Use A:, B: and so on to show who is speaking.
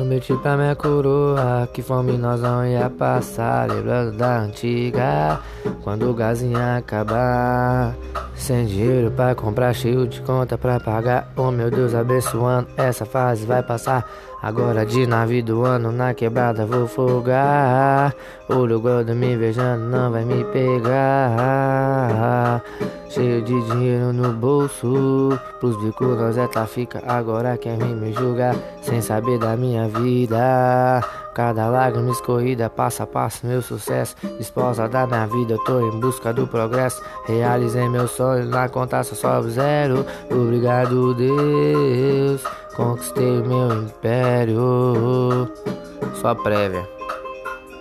A: Prometi pra minha coroa que fome nós não ia passar. Lembrando da antiga, quando o ia acabar. Sem dinheiro pra comprar, cheio de conta pra pagar. Oh meu Deus, abençoando, essa fase vai passar. Agora de nave do ano, na quebrada vou folgar. Olho gordo me beijando, não vai me pegar. Cheio de dinheiro no bolso. Pros bicos nós é fica. Agora quer vir me julgar. Sem saber da minha vida. Cada lágrima escorrida, passo a passo, meu sucesso. Esposa da minha vida, eu tô em busca do progresso. Realizei meu sonho, na conta só sobe zero. Obrigado, Deus. Conquistei o meu império. Só prévia.